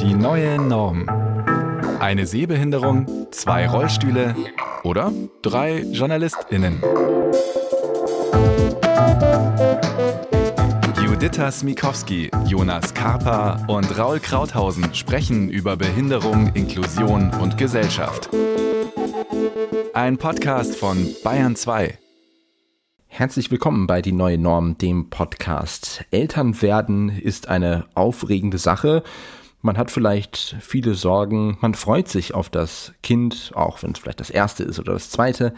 Die neue Norm. Eine Sehbehinderung, zwei Rollstühle oder drei JournalistInnen. Juditha Smikowski, Jonas Karpa und Raul Krauthausen sprechen über Behinderung, Inklusion und Gesellschaft. Ein Podcast von Bayern 2. Herzlich willkommen bei Die neue Norm, dem Podcast. Eltern werden ist eine aufregende Sache. Man hat vielleicht viele Sorgen, man freut sich auf das Kind, auch wenn es vielleicht das erste ist oder das zweite.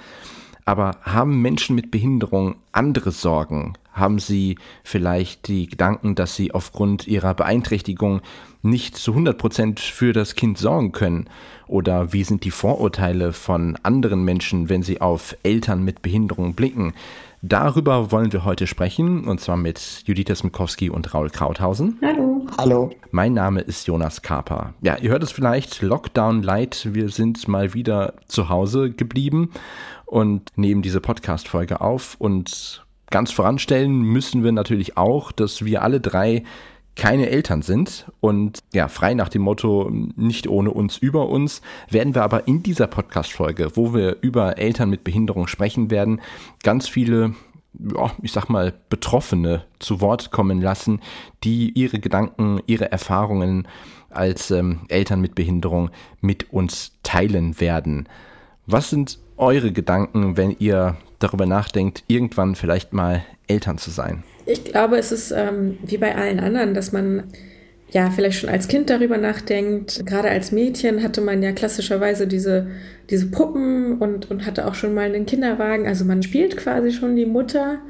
Aber haben Menschen mit Behinderung andere Sorgen? Haben sie vielleicht die Gedanken, dass sie aufgrund ihrer Beeinträchtigung nicht zu 100 Prozent für das Kind sorgen können? Oder wie sind die Vorurteile von anderen Menschen, wenn sie auf Eltern mit Behinderung blicken? Darüber wollen wir heute sprechen, und zwar mit Judith Smikowski und Raul Krauthausen. Hallo. Hallo. Mein Name ist Jonas Kaper. Ja, ihr hört es vielleicht, Lockdown Light, wir sind mal wieder zu Hause geblieben und nehmen diese Podcast-Folge auf. Und ganz voranstellen müssen wir natürlich auch, dass wir alle drei keine Eltern sind und ja, frei nach dem Motto nicht ohne uns über uns, werden wir aber in dieser Podcast-Folge, wo wir über Eltern mit Behinderung sprechen werden, ganz viele ja, ich sag mal, Betroffene zu Wort kommen lassen, die ihre Gedanken, ihre Erfahrungen als ähm, Eltern mit Behinderung mit uns teilen werden. Was sind eure Gedanken, wenn ihr darüber nachdenkt, irgendwann vielleicht mal Eltern zu sein? Ich glaube, es ist ähm, wie bei allen anderen, dass man ja vielleicht schon als Kind darüber nachdenkt. Gerade als Mädchen hatte man ja klassischerweise diese, diese Puppen und, und hatte auch schon mal einen Kinderwagen. Also man spielt quasi schon die Mutter,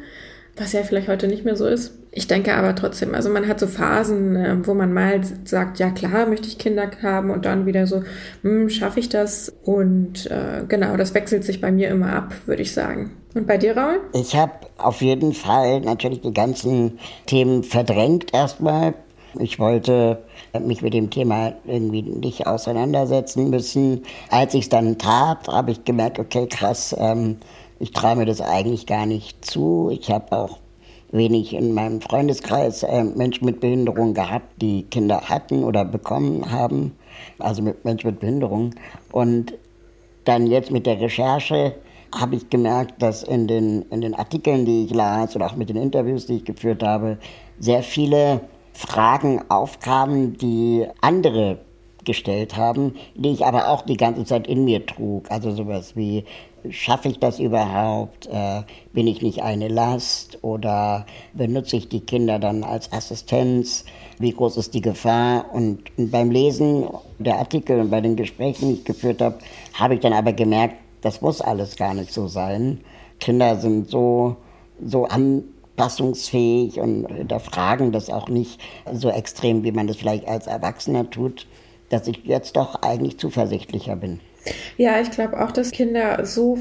was ja vielleicht heute nicht mehr so ist. Ich denke aber trotzdem, also man hat so Phasen, äh, wo man mal sagt, ja klar, möchte ich Kinder haben und dann wieder so, hm, schaffe ich das? Und äh, genau, das wechselt sich bei mir immer ab, würde ich sagen. Und bei dir, Raul? Ich habe auf jeden Fall natürlich die ganzen Themen verdrängt erstmal. Ich wollte mich mit dem Thema irgendwie nicht auseinandersetzen müssen. Als ich es dann tat, habe ich gemerkt, okay, krass, ähm, ich traue mir das eigentlich gar nicht zu. Ich habe auch wenig in meinem Freundeskreis äh, Menschen mit Behinderung gehabt, die Kinder hatten oder bekommen haben, also mit Menschen mit Behinderung. Und dann jetzt mit der Recherche habe ich gemerkt, dass in den, in den Artikeln, die ich las oder auch mit den Interviews, die ich geführt habe, sehr viele Fragen aufkamen, die andere gestellt haben, die ich aber auch die ganze Zeit in mir trug. Also sowas wie, schaffe ich das überhaupt? Äh, bin ich nicht eine Last? Oder benutze ich die Kinder dann als Assistenz? Wie groß ist die Gefahr? Und, beim Lesen der Artikel und bei den Gesprächen, die ich geführt habe, habe ich dann aber gemerkt, das muss alles gar nicht so sein. Kinder sind so, so anpassungsfähig und hinterfragen das auch nicht so extrem, wie man das vielleicht als Erwachsener tut, dass ich jetzt doch eigentlich zuversichtlicher bin. Ja, ich glaube auch, dass Kinder so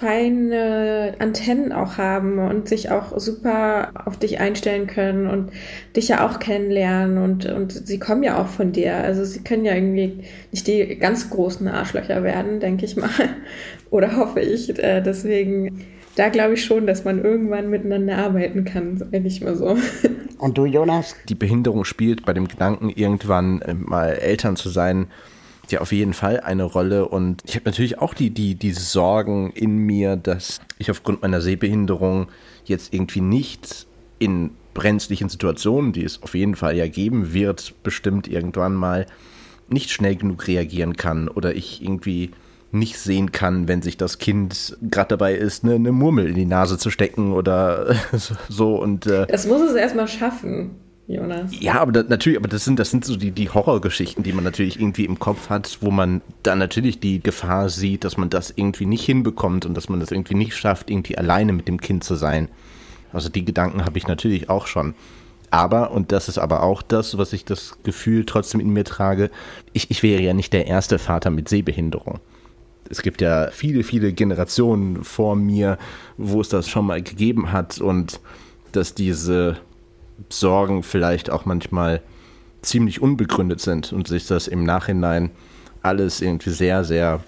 feine Antennen auch haben und sich auch super auf dich einstellen können und dich ja auch kennenlernen und, und sie kommen ja auch von dir. Also sie können ja irgendwie nicht die ganz großen Arschlöcher werden, denke ich mal. Oder hoffe ich. Äh, deswegen, da glaube ich schon, dass man irgendwann miteinander arbeiten kann, wenn ich mal so. Und du, Jonas? Die Behinderung spielt bei dem Gedanken, irgendwann äh, mal Eltern zu sein, ja auf jeden Fall eine Rolle. Und ich habe natürlich auch die, die, die Sorgen in mir, dass ich aufgrund meiner Sehbehinderung jetzt irgendwie nicht in brenzlichen Situationen, die es auf jeden Fall ja geben wird, bestimmt irgendwann mal nicht schnell genug reagieren kann oder ich irgendwie nicht sehen kann, wenn sich das Kind gerade dabei ist, eine, eine, Murmel in die Nase zu stecken oder so und äh, das muss es erstmal schaffen. Jonas. Ja, aber da, natürlich, aber das sind, das sind so die, die Horrorgeschichten, die man natürlich irgendwie im Kopf hat, wo man dann natürlich die Gefahr sieht, dass man das irgendwie nicht hinbekommt und dass man das irgendwie nicht schafft, irgendwie alleine mit dem Kind zu sein. Also die Gedanken habe ich natürlich auch schon. Aber, und das ist aber auch das, was ich das Gefühl trotzdem in mir trage, ich, ich wäre ja nicht der erste Vater mit Sehbehinderung. Es gibt ja viele, viele Generationen vor mir, wo es das schon mal gegeben hat und dass diese Sorgen vielleicht auch manchmal ziemlich unbegründet sind und sich das im Nachhinein alles irgendwie sehr, sehr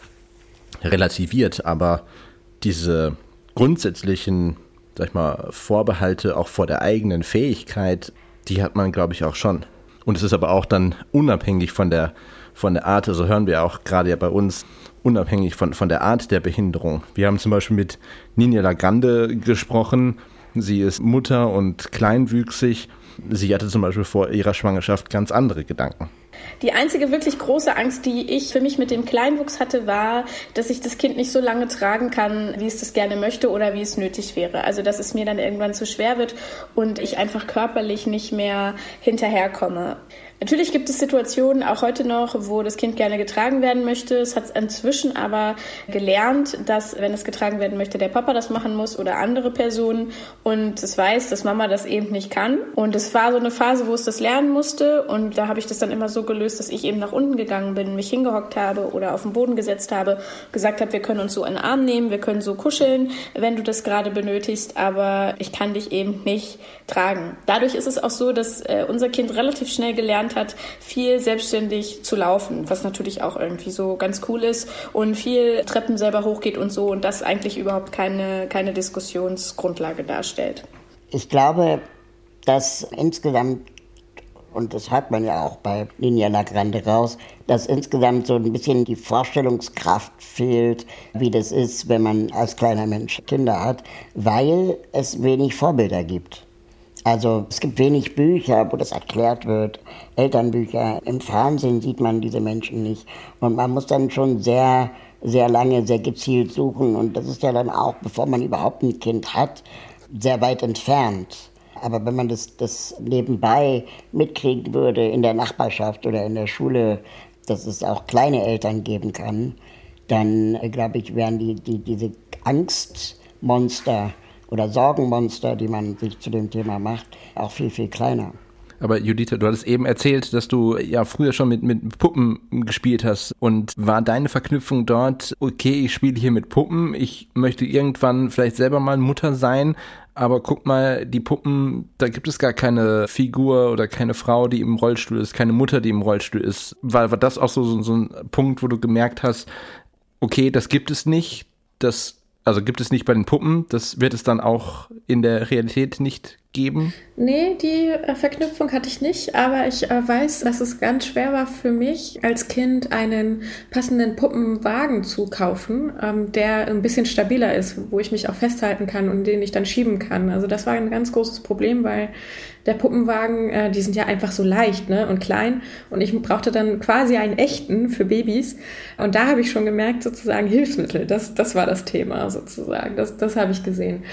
relativiert. Aber diese grundsätzlichen, sag ich mal, Vorbehalte auch vor der eigenen Fähigkeit, die hat man, glaube ich, auch schon. Und es ist aber auch dann unabhängig von der, von der Art, also hören wir auch gerade ja bei uns, unabhängig von, von der Art der Behinderung. Wir haben zum Beispiel mit Nina Lagrande gesprochen. Sie ist Mutter und kleinwüchsig. Sie hatte zum Beispiel vor ihrer Schwangerschaft ganz andere Gedanken. Die einzige wirklich große Angst, die ich für mich mit dem Kleinwuchs hatte, war, dass ich das Kind nicht so lange tragen kann, wie es das gerne möchte oder wie es nötig wäre. Also, dass es mir dann irgendwann zu schwer wird und ich einfach körperlich nicht mehr hinterherkomme. Natürlich gibt es Situationen, auch heute noch, wo das Kind gerne getragen werden möchte. Es hat inzwischen aber gelernt, dass, wenn es getragen werden möchte, der Papa das machen muss oder andere Personen. Und es weiß, dass Mama das eben nicht kann. Und es war so eine Phase, wo es das lernen musste. Und da habe ich das dann immer so gelöst, dass ich eben nach unten gegangen bin, mich hingehockt habe oder auf den Boden gesetzt habe, gesagt habe, wir können uns so in den Arm nehmen, wir können so kuscheln, wenn du das gerade benötigst, aber ich kann dich eben nicht tragen. Dadurch ist es auch so, dass äh, unser Kind relativ schnell gelernt gelernt hat, viel selbstständig zu laufen, was natürlich auch irgendwie so ganz cool ist und viel Treppen selber hochgeht und so und das eigentlich überhaupt keine, keine Diskussionsgrundlage darstellt. Ich glaube, dass insgesamt und das hört man ja auch bei Linia Lagrande raus, dass insgesamt so ein bisschen die Vorstellungskraft fehlt, wie das ist, wenn man als kleiner Mensch Kinder hat, weil es wenig Vorbilder gibt. Also es gibt wenig Bücher, wo das erklärt wird, Elternbücher. Im Fernsehen sieht man diese Menschen nicht. Und man muss dann schon sehr, sehr lange, sehr gezielt suchen. Und das ist ja dann auch, bevor man überhaupt ein Kind hat, sehr weit entfernt. Aber wenn man das, das nebenbei mitkriegen würde in der Nachbarschaft oder in der Schule, dass es auch kleine Eltern geben kann, dann äh, glaube ich, wären die, die, diese Angstmonster oder Sorgenmonster, die man sich zu dem Thema macht, auch viel, viel kleiner. Aber Judith, du hattest eben erzählt, dass du ja früher schon mit, mit Puppen gespielt hast. Und war deine Verknüpfung dort, okay, ich spiele hier mit Puppen, ich möchte irgendwann vielleicht selber mal Mutter sein, aber guck mal, die Puppen, da gibt es gar keine Figur oder keine Frau, die im Rollstuhl ist, keine Mutter, die im Rollstuhl ist. War, war das auch so, so, so ein Punkt, wo du gemerkt hast, okay, das gibt es nicht, das also gibt es nicht bei den Puppen, das wird es dann auch in der Realität nicht geben? Nee, die äh, Verknüpfung hatte ich nicht, aber ich äh, weiß, dass es ganz schwer war für mich als Kind einen passenden Puppenwagen zu kaufen, ähm, der ein bisschen stabiler ist, wo ich mich auch festhalten kann und den ich dann schieben kann. Also das war ein ganz großes Problem, weil der Puppenwagen, äh, die sind ja einfach so leicht ne, und klein. Und ich brauchte dann quasi einen echten für Babys. Und da habe ich schon gemerkt, sozusagen Hilfsmittel, das, das war das Thema sozusagen. Das, das habe ich gesehen.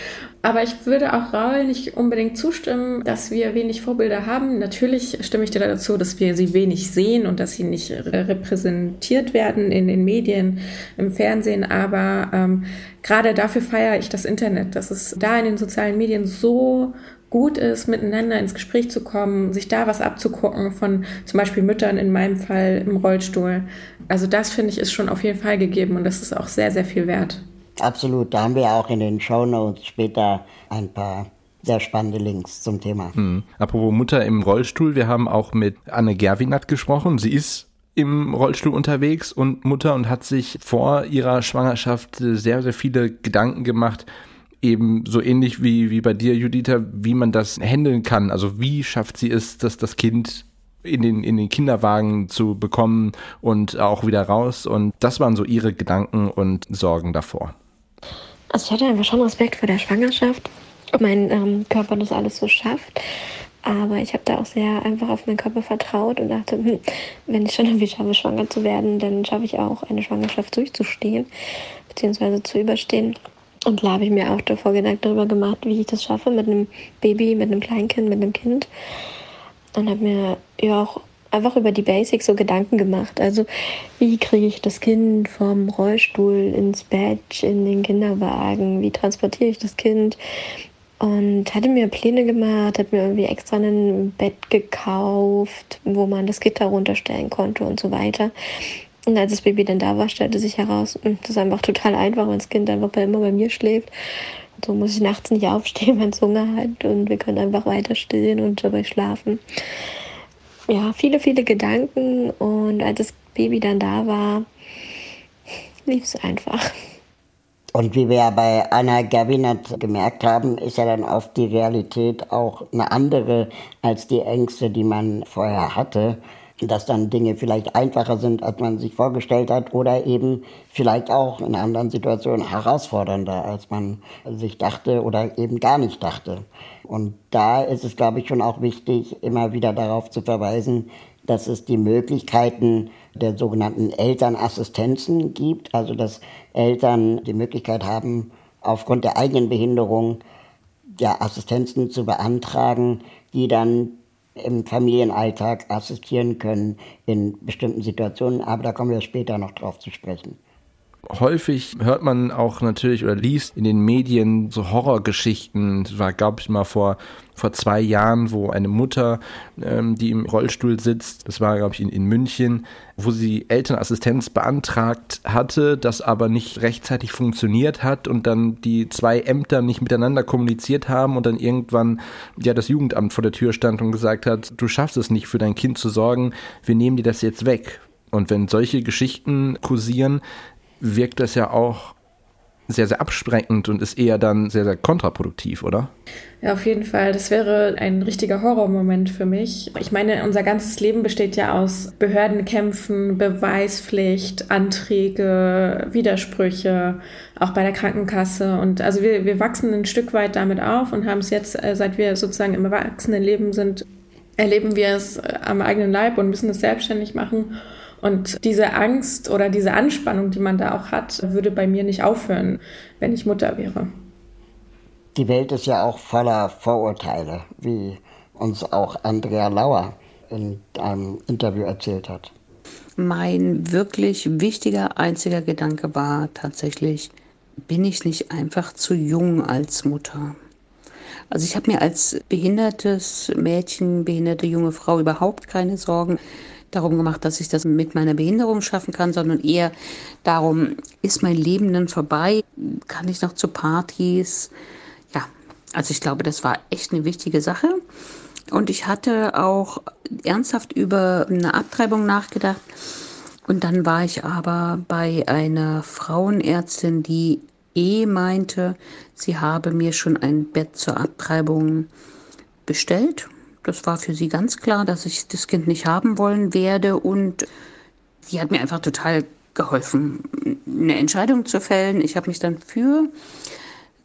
Aber ich würde auch Raul nicht unbedingt zustimmen, dass wir wenig Vorbilder haben. Natürlich stimme ich dir dazu, dass wir sie wenig sehen und dass sie nicht repräsentiert werden in den Medien, im Fernsehen. Aber ähm, gerade dafür feiere ich das Internet, dass es da in den sozialen Medien so gut ist, miteinander ins Gespräch zu kommen, sich da was abzugucken von zum Beispiel Müttern in meinem Fall im Rollstuhl. Also das finde ich ist schon auf jeden Fall gegeben und das ist auch sehr, sehr viel wert. Absolut, da haben wir auch in den Show Notes später ein paar sehr spannende Links zum Thema. Hm. Apropos Mutter im Rollstuhl, wir haben auch mit Anne Gerwinat gesprochen. Sie ist im Rollstuhl unterwegs und Mutter und hat sich vor ihrer Schwangerschaft sehr, sehr viele Gedanken gemacht, eben so ähnlich wie, wie bei dir, Juditha, wie man das handeln kann. Also wie schafft sie es, dass das Kind in den, in den Kinderwagen zu bekommen und auch wieder raus. Und das waren so ihre Gedanken und Sorgen davor. Also ich hatte einfach schon Respekt vor der Schwangerschaft, mein ähm, Körper das alles so schafft. Aber ich habe da auch sehr einfach auf meinen Körper vertraut und dachte, hm, wenn ich schon irgendwie schaffe, schwanger zu werden, dann schaffe ich auch eine Schwangerschaft durchzustehen, beziehungsweise zu überstehen. Und da habe ich mir auch davor Gedanken darüber gemacht, wie ich das schaffe mit einem Baby, mit einem Kleinkind, mit einem Kind. Und habe mir ja auch einfach über die Basics so Gedanken gemacht. Also wie kriege ich das Kind vom Rollstuhl ins Bett, in den Kinderwagen? Wie transportiere ich das Kind? Und hatte mir Pläne gemacht, hat mir irgendwie extra ein Bett gekauft, wo man das Gitter runterstellen konnte und so weiter. Und als das Baby dann da war, stellte sich heraus, hm, das ist einfach total einfach, wenn das Kind einfach immer bei mir schläft. So muss ich nachts nicht aufstehen, wenn es Hunger hat und wir können einfach weiter stillen und dabei schlafen ja, viele, viele Gedanken und als das Baby dann da war, lief es einfach. Und wie wir ja bei Anna Gerwinert gemerkt haben, ist ja dann oft die Realität auch eine andere als die Ängste, die man vorher hatte. Dass dann Dinge vielleicht einfacher sind, als man sich vorgestellt hat oder eben vielleicht auch in anderen Situationen herausfordernder, als man sich dachte oder eben gar nicht dachte. Und da ist es, glaube ich, schon auch wichtig, immer wieder darauf zu verweisen, dass es die Möglichkeiten der sogenannten Elternassistenzen gibt, also dass Eltern die Möglichkeit haben, aufgrund der eigenen Behinderung ja, Assistenzen zu beantragen, die dann im Familienalltag assistieren können in bestimmten Situationen. Aber da kommen wir später noch drauf zu sprechen. Häufig hört man auch natürlich oder liest in den Medien so Horrorgeschichten. Das war, glaube ich, mal vor, vor zwei Jahren, wo eine Mutter, ähm, die im Rollstuhl sitzt, das war, glaube ich, in, in München, wo sie Elternassistenz beantragt hatte, das aber nicht rechtzeitig funktioniert hat und dann die zwei Ämter nicht miteinander kommuniziert haben und dann irgendwann ja das Jugendamt vor der Tür stand und gesagt hat, du schaffst es nicht für dein Kind zu sorgen, wir nehmen dir das jetzt weg. Und wenn solche Geschichten kursieren, wirkt das ja auch sehr, sehr absprengend und ist eher dann sehr, sehr kontraproduktiv, oder? Ja, auf jeden Fall. Das wäre ein richtiger Horrormoment für mich. Ich meine, unser ganzes Leben besteht ja aus Behördenkämpfen, Beweispflicht, Anträge, Widersprüche, auch bei der Krankenkasse. Und also wir, wir wachsen ein Stück weit damit auf und haben es jetzt, äh, seit wir sozusagen im Erwachsenenleben sind, erleben wir es äh, am eigenen Leib und müssen es selbstständig machen. Und diese Angst oder diese Anspannung, die man da auch hat, würde bei mir nicht aufhören, wenn ich Mutter wäre. Die Welt ist ja auch voller Vorurteile, wie uns auch Andrea Lauer in einem Interview erzählt hat. Mein wirklich wichtiger einziger Gedanke war tatsächlich, bin ich nicht einfach zu jung als Mutter? Also ich habe mir als behindertes Mädchen, behinderte junge Frau überhaupt keine Sorgen darum gemacht, dass ich das mit meiner Behinderung schaffen kann, sondern eher darum, ist mein Leben dann vorbei? Kann ich noch zu Partys? Ja, also ich glaube, das war echt eine wichtige Sache. Und ich hatte auch ernsthaft über eine Abtreibung nachgedacht. Und dann war ich aber bei einer Frauenärztin, die eh meinte, sie habe mir schon ein Bett zur Abtreibung bestellt das war für sie ganz klar, dass ich das Kind nicht haben wollen werde und sie hat mir einfach total geholfen, eine Entscheidung zu fällen. Ich habe mich dann für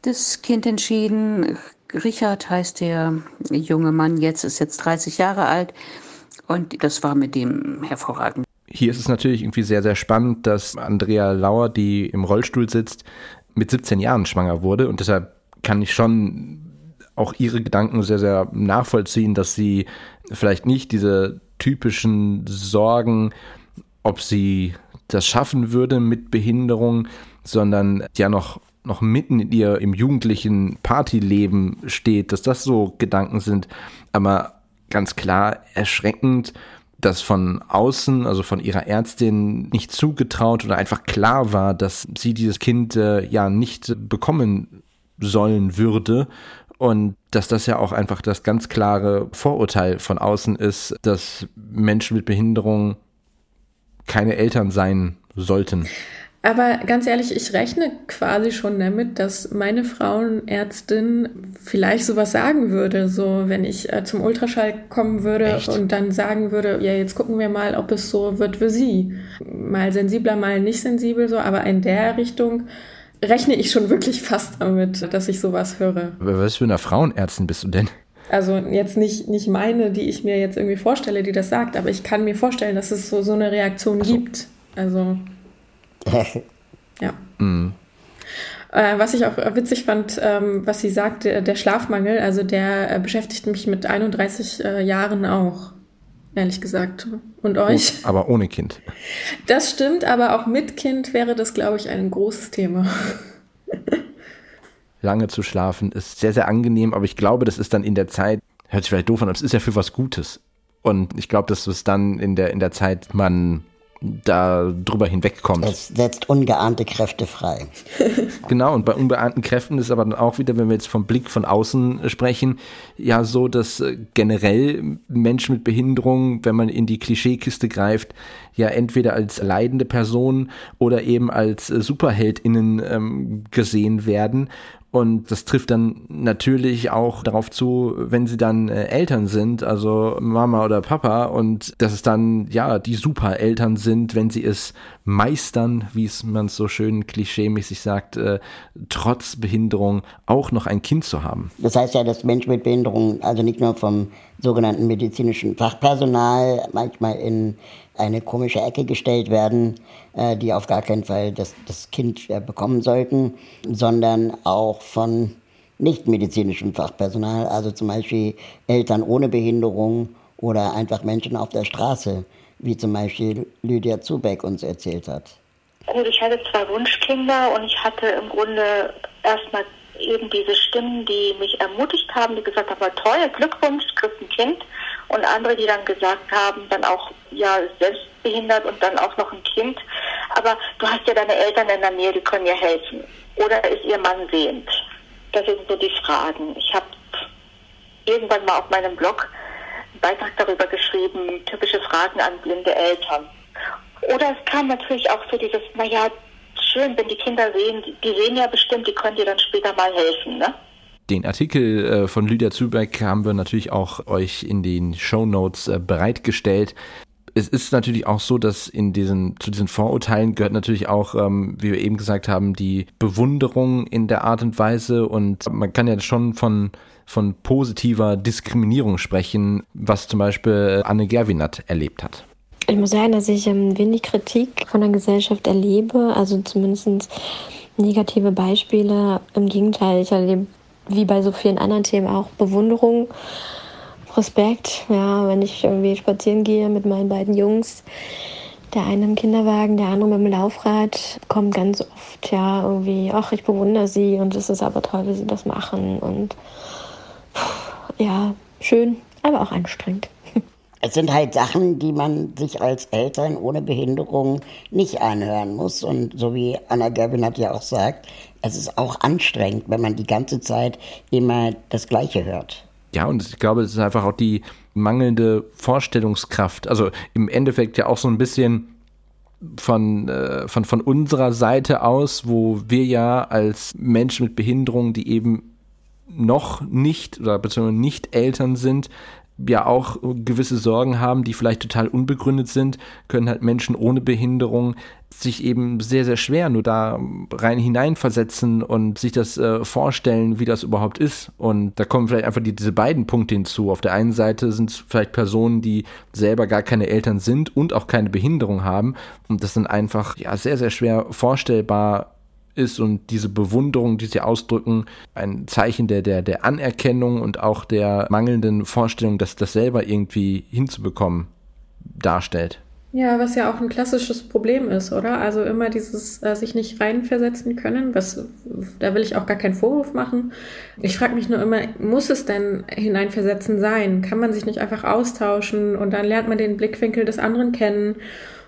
das Kind entschieden. Richard heißt der junge Mann jetzt, ist jetzt 30 Jahre alt und das war mit dem hervorragend. Hier ist es natürlich irgendwie sehr, sehr spannend, dass Andrea Lauer, die im Rollstuhl sitzt, mit 17 Jahren schwanger wurde und deshalb kann ich schon auch ihre Gedanken sehr, sehr nachvollziehen, dass sie vielleicht nicht diese typischen Sorgen, ob sie das schaffen würde mit Behinderung, sondern ja noch, noch mitten in ihr im jugendlichen Partyleben steht, dass das so Gedanken sind, aber ganz klar erschreckend, dass von außen, also von ihrer Ärztin, nicht zugetraut oder einfach klar war, dass sie dieses Kind äh, ja nicht bekommen sollen würde und dass das ja auch einfach das ganz klare Vorurteil von außen ist, dass Menschen mit Behinderung keine Eltern sein sollten. Aber ganz ehrlich, ich rechne quasi schon damit, dass meine Frauenärztin vielleicht sowas sagen würde, so wenn ich äh, zum Ultraschall kommen würde Echt? und dann sagen würde, ja, jetzt gucken wir mal, ob es so wird für sie. Mal sensibler, mal nicht sensibel so, aber in der Richtung rechne ich schon wirklich fast damit, dass ich sowas höre. Was für eine Frauenärztin bist du denn? Also jetzt nicht, nicht meine, die ich mir jetzt irgendwie vorstelle, die das sagt, aber ich kann mir vorstellen, dass es so, so eine Reaktion so. gibt. Also, ja. Mm. Äh, was ich auch witzig fand, ähm, was sie sagt, der, der Schlafmangel, also der äh, beschäftigt mich mit 31 äh, Jahren auch ehrlich gesagt. Und euch? Oh, aber ohne Kind. Das stimmt, aber auch mit Kind wäre das, glaube ich, ein großes Thema. Lange zu schlafen ist sehr, sehr angenehm, aber ich glaube, das ist dann in der Zeit, hört sich vielleicht doof an, aber es ist ja für was Gutes. Und ich glaube, dass es dann in der, in der Zeit man da drüber hinwegkommt. Es setzt ungeahnte Kräfte frei. genau, und bei ungeahnten Kräften ist aber dann auch wieder, wenn wir jetzt vom Blick von außen sprechen, ja so, dass äh, generell Menschen mit Behinderung, wenn man in die Klischeekiste greift, ja entweder als leidende Person oder eben als äh, SuperheldInnen ähm, gesehen werden. Und das trifft dann natürlich auch darauf zu, wenn sie dann äh, Eltern sind, also Mama oder Papa, und dass es dann ja die Supereltern sind, wenn sie es meistern, wie es man so schön klischeemäßig sagt, äh, trotz Behinderung auch noch ein Kind zu haben. Das heißt ja, dass Menschen mit Behinderung also nicht nur vom sogenannten medizinischen Fachpersonal manchmal in eine komische Ecke gestellt werden, äh, die auf gar keinen Fall das, das Kind äh, bekommen sollten, sondern auch von nicht medizinischem Fachpersonal, also zum Beispiel Eltern ohne Behinderung oder einfach Menschen auf der Straße, wie zum Beispiel Lydia Zubeck uns erzählt hat. Gut, ich hatte zwei Wunschkinder und ich hatte im Grunde erstmal eben diese Stimmen, die mich ermutigt haben, die gesagt haben, toll, Glückwunsch, kriegst ein Kind. Und andere, die dann gesagt haben, dann auch, ja, selbstbehindert und dann auch noch ein Kind. Aber du hast ja deine Eltern in der Nähe, die können dir helfen. Oder ist ihr Mann sehend? Das sind so die Fragen. Ich habe irgendwann mal auf meinem Blog einen Beitrag darüber geschrieben, typische Fragen an blinde Eltern. Oder es kam natürlich auch so dieses, naja, schön, wenn die Kinder sehen, die sehen ja bestimmt, die können dir dann später mal helfen, ne? Den Artikel äh, von Lydia Zübeck haben wir natürlich auch euch in den Show Notes äh, bereitgestellt. Es ist natürlich auch so, dass in diesen, zu diesen Vorurteilen gehört natürlich auch, ähm, wie wir eben gesagt haben, die Bewunderung in der Art und Weise und man kann ja schon von, von positiver Diskriminierung sprechen, was zum Beispiel Anne Gerwinat erlebt hat. Ich muss sagen, dass ich ähm, wenig Kritik von der Gesellschaft erlebe, also zumindest negative Beispiele. Im Gegenteil, ich erlebe wie bei so vielen anderen Themen auch Bewunderung, Respekt. Ja, wenn ich irgendwie spazieren gehe mit meinen beiden Jungs, der eine im Kinderwagen, der andere mit dem Laufrad, kommt ganz oft ja irgendwie, ach, ich bewundere sie und es ist aber toll, wie sie das machen und ja, schön, aber auch anstrengend. Es sind halt Sachen, die man sich als Eltern ohne Behinderung nicht anhören muss. Und so wie Anna Gerbin hat ja auch sagt, es ist auch anstrengend, wenn man die ganze Zeit immer das Gleiche hört. Ja, und ich glaube, es ist einfach auch die mangelnde Vorstellungskraft. Also im Endeffekt ja auch so ein bisschen von, äh, von, von unserer Seite aus, wo wir ja als Menschen mit Behinderung, die eben noch nicht oder beziehungsweise nicht Eltern sind, ja auch gewisse Sorgen haben, die vielleicht total unbegründet sind, können halt Menschen ohne Behinderung sich eben sehr, sehr schwer nur da rein hineinversetzen und sich das äh, vorstellen, wie das überhaupt ist. Und da kommen vielleicht einfach die, diese beiden Punkte hinzu. Auf der einen Seite sind es vielleicht Personen, die selber gar keine Eltern sind und auch keine Behinderung haben und das dann einfach ja sehr, sehr schwer vorstellbar ist und diese Bewunderung, die sie ausdrücken, ein Zeichen der, der, der Anerkennung und auch der mangelnden Vorstellung, dass das selber irgendwie hinzubekommen darstellt. Ja, was ja auch ein klassisches Problem ist, oder? Also immer dieses äh, sich nicht reinversetzen können, was da will ich auch gar keinen Vorwurf machen. Ich frage mich nur immer, muss es denn hineinversetzen sein? Kann man sich nicht einfach austauschen und dann lernt man den Blickwinkel des anderen kennen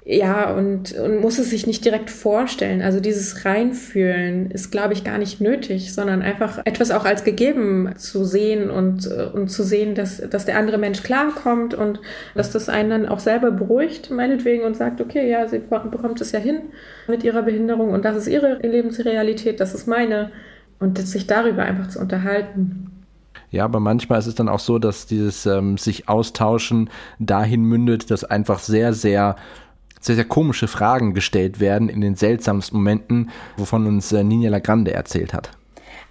ja, und, und muss es sich nicht direkt vorstellen. Also dieses Reinfühlen ist, glaube ich, gar nicht nötig, sondern einfach etwas auch als gegeben zu sehen und, und zu sehen, dass, dass der andere Mensch klarkommt und dass das einen dann auch selber beruhigt, meinetwegen, und sagt, okay, ja, sie bekommt es ja hin mit ihrer Behinderung und das ist ihre Lebensrealität, das ist meine. Und sich darüber einfach zu unterhalten. Ja, aber manchmal ist es dann auch so, dass dieses ähm, sich austauschen dahin mündet, dass einfach sehr, sehr sehr, sehr komische Fragen gestellt werden in den seltsamsten Momenten, wovon uns äh, Nina Lagrande erzählt hat.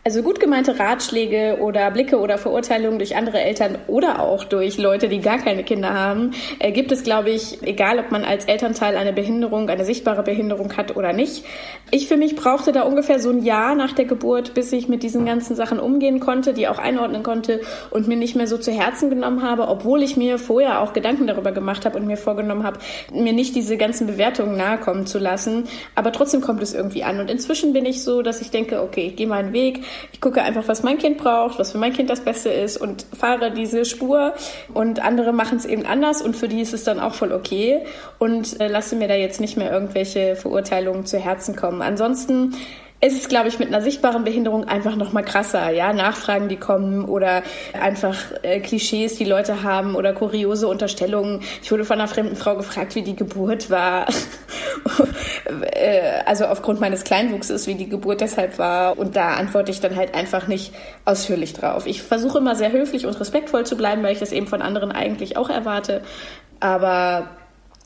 Also gut gemeinte Ratschläge oder Blicke oder Verurteilungen durch andere Eltern oder auch durch Leute, die gar keine Kinder haben, äh, gibt es, glaube ich, egal ob man als Elternteil eine Behinderung, eine sichtbare Behinderung hat oder nicht. Ich für mich brauchte da ungefähr so ein Jahr nach der Geburt, bis ich mit diesen ganzen Sachen umgehen konnte, die auch einordnen konnte und mir nicht mehr so zu Herzen genommen habe, obwohl ich mir vorher auch Gedanken darüber gemacht habe und mir vorgenommen habe, mir nicht diese ganzen Bewertungen nahe kommen zu lassen. Aber trotzdem kommt es irgendwie an. Und inzwischen bin ich so, dass ich denke, okay, ich gehe meinen Weg Ich gucke einfach, was mein Kind braucht, was für mein Kind das Beste ist und fahre diese Spur. Und andere machen es eben anders und für die ist es dann auch voll okay. Und äh, lasse mir da jetzt nicht mehr irgendwelche Verurteilungen zu Herzen kommen. Ansonsten es ist, glaube ich, mit einer sichtbaren Behinderung einfach noch mal krasser. Ja, Nachfragen, die kommen oder einfach äh, Klischees, die Leute haben oder kuriose Unterstellungen. Ich wurde von einer fremden Frau gefragt, wie die Geburt war. äh, also aufgrund meines Kleinwuchses, wie die Geburt deshalb war. Und da antworte ich dann halt einfach nicht ausführlich drauf. Ich versuche immer sehr höflich und respektvoll zu bleiben, weil ich das eben von anderen eigentlich auch erwarte. Aber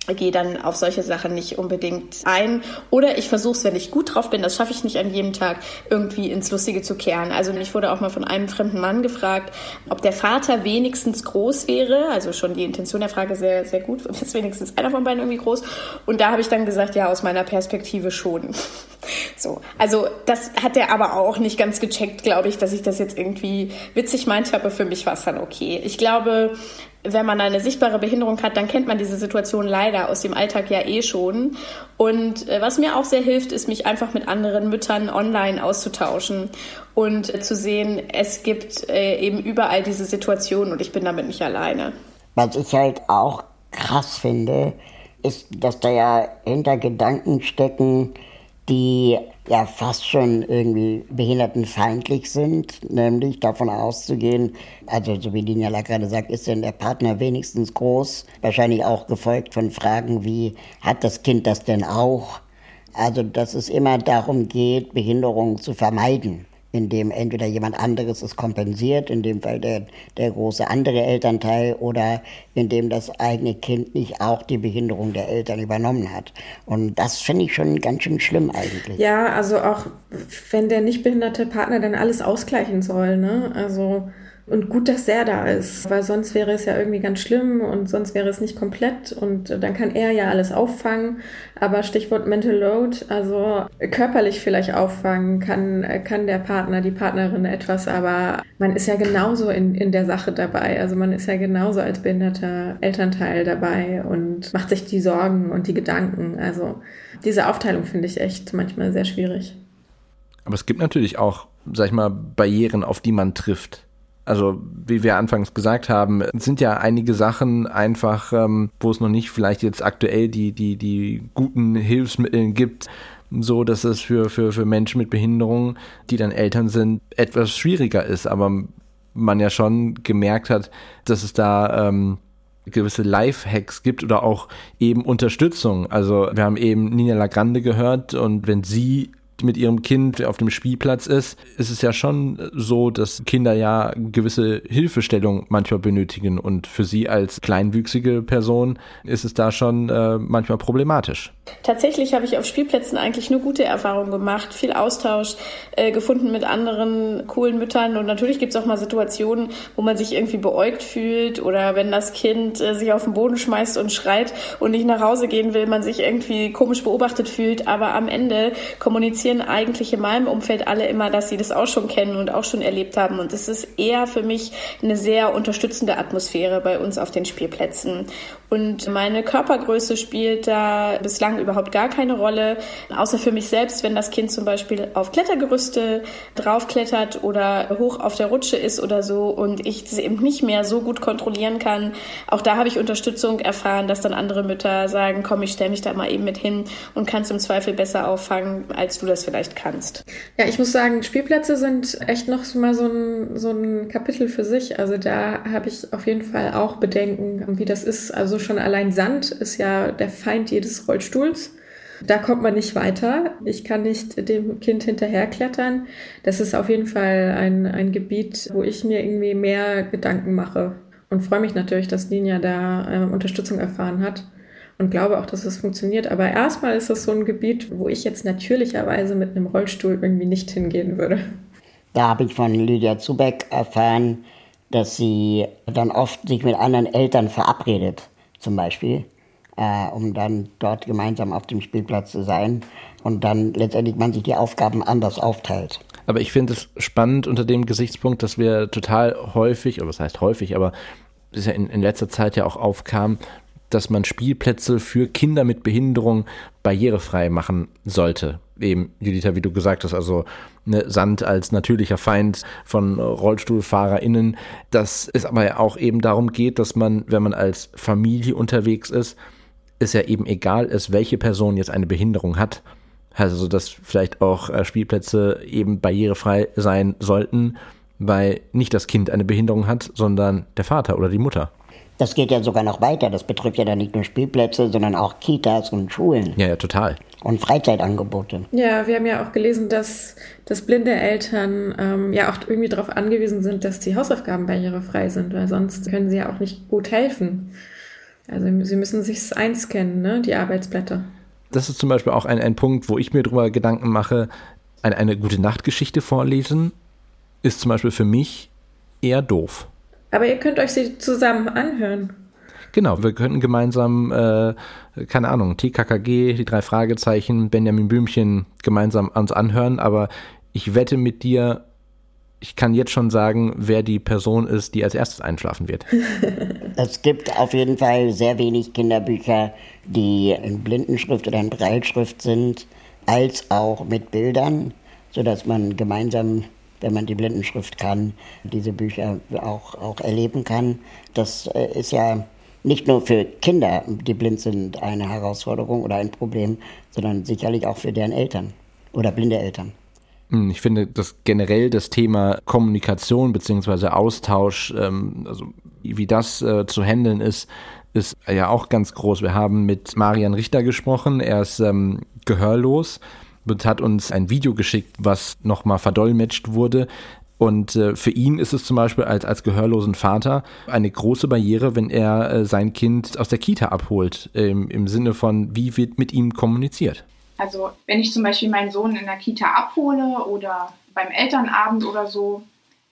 gehe dann auf solche Sachen nicht unbedingt ein. Oder ich versuche es, wenn ich gut drauf bin, das schaffe ich nicht an jedem Tag, irgendwie ins Lustige zu kehren. Also ich wurde auch mal von einem fremden Mann gefragt, ob der Vater wenigstens groß wäre. Also schon die Intention der Frage sehr, sehr gut. Ist wenigstens einer von beiden irgendwie groß? Und da habe ich dann gesagt, ja, aus meiner Perspektive schon. So, also das hat er aber auch nicht ganz gecheckt, glaube ich, dass ich das jetzt irgendwie witzig meinte, aber für mich war es dann okay. Ich glaube, wenn man eine sichtbare Behinderung hat, dann kennt man diese Situation leider aus dem Alltag ja eh schon. Und äh, was mir auch sehr hilft, ist, mich einfach mit anderen Müttern online auszutauschen und zu sehen, es gibt äh, eben überall diese Situation und ich bin damit nicht alleine. Was ich halt auch krass finde, ist, dass da ja hinter Gedanken stecken, die ja fast schon irgendwie behindertenfeindlich sind, nämlich davon auszugehen, also so wie Linjala gerade sagt, ist denn der Partner wenigstens groß? Wahrscheinlich auch gefolgt von Fragen wie, hat das Kind das denn auch? Also, dass es immer darum geht, Behinderungen zu vermeiden in dem entweder jemand anderes es kompensiert, in dem Fall der, der große andere Elternteil, oder in dem das eigene Kind nicht auch die Behinderung der Eltern übernommen hat. Und das finde ich schon ganz schön schlimm eigentlich. Ja, also auch wenn der nicht behinderte Partner dann alles ausgleichen soll, ne? Also und gut, dass er da ist, weil sonst wäre es ja irgendwie ganz schlimm und sonst wäre es nicht komplett und dann kann er ja alles auffangen. Aber Stichwort Mental Load, also körperlich vielleicht auffangen kann, kann der Partner, die Partnerin etwas, aber man ist ja genauso in, in der Sache dabei. Also man ist ja genauso als behinderter Elternteil dabei und macht sich die Sorgen und die Gedanken. Also diese Aufteilung finde ich echt manchmal sehr schwierig. Aber es gibt natürlich auch, sag ich mal, Barrieren, auf die man trifft also wie wir anfangs gesagt haben, sind ja einige Sachen einfach, ähm, wo es noch nicht vielleicht jetzt aktuell die, die, die guten Hilfsmittel gibt, so dass es für, für, für Menschen mit Behinderung, die dann Eltern sind, etwas schwieriger ist. Aber man ja schon gemerkt hat, dass es da ähm, gewisse Life-Hacks gibt oder auch eben Unterstützung. Also wir haben eben Nina Lagrande gehört und wenn sie mit ihrem Kind auf dem Spielplatz ist, ist es ja schon so, dass Kinder ja gewisse Hilfestellung manchmal benötigen und für sie als kleinwüchsige Person ist es da schon äh, manchmal problematisch. Tatsächlich habe ich auf Spielplätzen eigentlich nur gute Erfahrungen gemacht, viel Austausch äh, gefunden mit anderen coolen Müttern. Und natürlich gibt es auch mal Situationen, wo man sich irgendwie beäugt fühlt oder wenn das Kind äh, sich auf den Boden schmeißt und schreit und nicht nach Hause gehen will, man sich irgendwie komisch beobachtet fühlt, aber am Ende kommunizieren eigentlich in meinem Umfeld alle immer, dass sie das auch schon kennen und auch schon erlebt haben. Und es ist eher für mich eine sehr unterstützende Atmosphäre bei uns auf den Spielplätzen und meine Körpergröße spielt da bislang überhaupt gar keine Rolle, außer für mich selbst, wenn das Kind zum Beispiel auf Klettergerüste draufklettert oder hoch auf der Rutsche ist oder so und ich es eben nicht mehr so gut kontrollieren kann. Auch da habe ich Unterstützung erfahren, dass dann andere Mütter sagen, komm, ich stelle mich da mal eben mit hin und kann es im Zweifel besser auffangen, als du das vielleicht kannst. Ja, ich muss sagen, Spielplätze sind echt noch mal so ein, so ein Kapitel für sich. Also da habe ich auf jeden Fall auch Bedenken, wie das ist. Also schon allein Sand ist ja der Feind jedes Rollstuhls. Da kommt man nicht weiter. Ich kann nicht dem Kind hinterherklettern. Das ist auf jeden Fall ein, ein Gebiet, wo ich mir irgendwie mehr Gedanken mache. Und freue mich natürlich, dass Ninja da äh, Unterstützung erfahren hat und glaube auch, dass es funktioniert. Aber erstmal ist es so ein Gebiet, wo ich jetzt natürlicherweise mit einem Rollstuhl irgendwie nicht hingehen würde. Da habe ich von Lydia Zubeck erfahren, dass sie dann oft sich mit anderen Eltern verabredet zum Beispiel, äh, um dann dort gemeinsam auf dem Spielplatz zu sein und dann letztendlich man sich die Aufgaben anders aufteilt. Aber ich finde es spannend unter dem Gesichtspunkt, dass wir total häufig, oder was heißt häufig, aber es ja in, in letzter Zeit ja auch aufkam, dass man Spielplätze für Kinder mit Behinderung barrierefrei machen sollte. Eben, Juditha, wie du gesagt hast, also ne, Sand als natürlicher Feind von RollstuhlfahrerInnen, dass es aber auch eben darum geht, dass man, wenn man als Familie unterwegs ist, es ja eben egal ist, welche Person jetzt eine Behinderung hat. Also, dass vielleicht auch äh, Spielplätze eben barrierefrei sein sollten, weil nicht das Kind eine Behinderung hat, sondern der Vater oder die Mutter. Das geht ja sogar noch weiter. Das betrifft ja dann nicht nur Spielplätze, sondern auch Kitas und Schulen. Ja, ja, total. Und Freizeitangebote. Ja, wir haben ja auch gelesen, dass, dass blinde Eltern ähm, ja auch irgendwie darauf angewiesen sind, dass die Hausaufgaben barrierefrei sind, weil sonst können sie ja auch nicht gut helfen. Also sie müssen sich einscannen, ne, die Arbeitsblätter. Das ist zum Beispiel auch ein, ein Punkt, wo ich mir darüber Gedanken mache, eine, eine gute Nachtgeschichte vorlesen ist zum Beispiel für mich eher doof. Aber ihr könnt euch sie zusammen anhören. Genau, wir könnten gemeinsam, äh, keine Ahnung, TKKG, die drei Fragezeichen, Benjamin Blümchen gemeinsam uns anhören, aber ich wette mit dir, ich kann jetzt schon sagen, wer die Person ist, die als erstes einschlafen wird. es gibt auf jeden Fall sehr wenig Kinderbücher, die in Blindenschrift oder in Breitschrift sind, als auch mit Bildern, sodass man gemeinsam wenn man die Blindenschrift kann, diese Bücher auch, auch erleben kann. Das äh, ist ja nicht nur für Kinder, die blind sind, eine Herausforderung oder ein Problem, sondern sicherlich auch für deren Eltern oder blinde Eltern. Hm, ich finde, dass generell das Thema Kommunikation bzw. Austausch, ähm, also wie das äh, zu handeln ist, ist ja auch ganz groß. Wir haben mit Marian Richter gesprochen, er ist ähm, gehörlos und hat uns ein Video geschickt, was nochmal verdolmetscht wurde. Und äh, für ihn ist es zum Beispiel als, als gehörlosen Vater eine große Barriere, wenn er äh, sein Kind aus der Kita abholt, ähm, im Sinne von, wie wird mit ihm kommuniziert. Also wenn ich zum Beispiel meinen Sohn in der Kita abhole oder beim Elternabend oder so,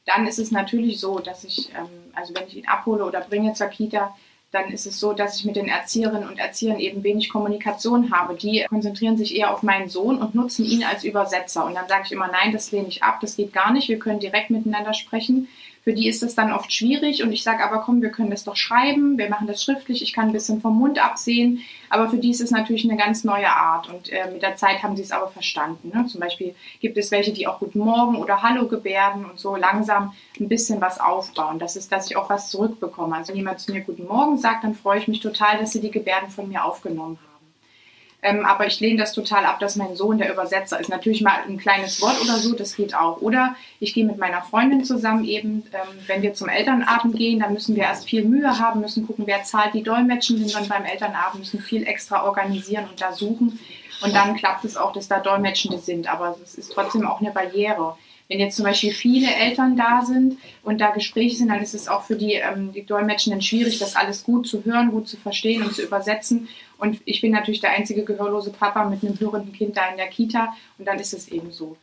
dann ist es natürlich so, dass ich, ähm, also wenn ich ihn abhole oder bringe zur Kita, dann ist es so, dass ich mit den Erzieherinnen und Erziehern eben wenig Kommunikation habe. Die konzentrieren sich eher auf meinen Sohn und nutzen ihn als Übersetzer. Und dann sage ich immer, nein, das lehne ich ab, das geht gar nicht, wir können direkt miteinander sprechen. Für die ist es dann oft schwierig und ich sage aber, komm, wir können das doch schreiben, wir machen das schriftlich, ich kann ein bisschen vom Mund absehen. Aber für die ist es natürlich eine ganz neue Art und äh, mit der Zeit haben sie es aber verstanden. Ne? Zum Beispiel gibt es welche, die auch Guten Morgen oder Hallo gebärden und so langsam ein bisschen was aufbauen. Das ist, dass ich auch was zurückbekomme. Also wenn jemand zu mir Guten Morgen sagt, dann freue ich mich total, dass sie die Gebärden von mir aufgenommen haben. Ähm, aber ich lehne das total ab, dass mein Sohn der Übersetzer ist. Natürlich mal ein kleines Wort oder so, das geht auch. Oder ich gehe mit meiner Freundin zusammen eben, ähm, wenn wir zum Elternabend gehen, dann müssen wir erst viel Mühe haben, müssen gucken, wer zahlt die Dolmetschen, sind dann beim Elternabend, müssen viel extra organisieren und da suchen. Und dann klappt es auch, dass da Dolmetschende sind. Aber es ist trotzdem auch eine Barriere. Wenn jetzt zum Beispiel viele Eltern da sind und da Gespräche sind, dann ist es auch für die, ähm, die Dolmetschenden schwierig, das alles gut zu hören, gut zu verstehen und zu übersetzen. Und ich bin natürlich der einzige gehörlose Papa mit einem hörenden Kind da in der Kita und dann ist es eben so.